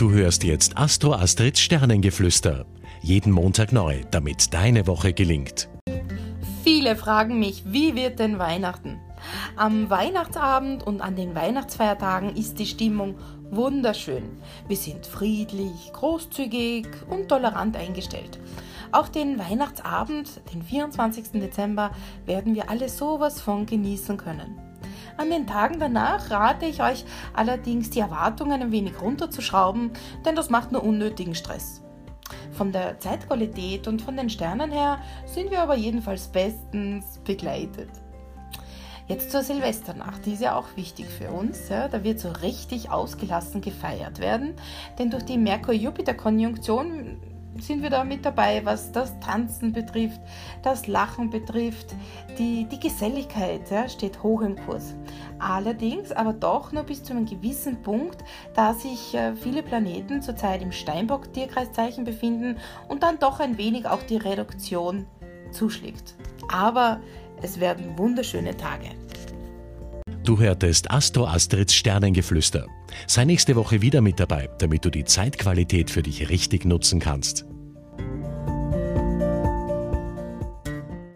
Du hörst jetzt Astro Astrids Sternengeflüster. Jeden Montag neu, damit deine Woche gelingt. Viele fragen mich, wie wird denn Weihnachten? Am Weihnachtsabend und an den Weihnachtsfeiertagen ist die Stimmung wunderschön. Wir sind friedlich, großzügig und tolerant eingestellt. Auch den Weihnachtsabend, den 24. Dezember, werden wir alle sowas von genießen können. An den Tagen danach rate ich euch allerdings, die Erwartungen ein wenig runterzuschrauben, denn das macht nur unnötigen Stress. Von der Zeitqualität und von den Sternen her sind wir aber jedenfalls bestens begleitet. Jetzt zur Silvesternacht, die ist ja auch wichtig für uns. Ja? Da wird so richtig ausgelassen gefeiert werden, denn durch die Merkur-Jupiter-Konjunktion sind wir da mit dabei, was das Tanzen betrifft, das Lachen betrifft. Die, die Geselligkeit ja, steht hoch im Kurs. Allerdings aber doch nur bis zu einem gewissen Punkt, da sich äh, viele Planeten zurzeit im Steinbock-Tierkreiszeichen befinden und dann doch ein wenig auch die Reduktion zuschlägt. Aber es werden wunderschöne Tage. Du hörtest Astro Astrids Sternengeflüster. Sei nächste Woche wieder mit dabei, damit du die Zeitqualität für dich richtig nutzen kannst.